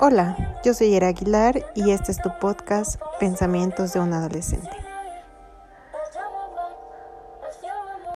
Hola, yo soy Yera Aguilar y este es tu podcast Pensamientos de un adolescente.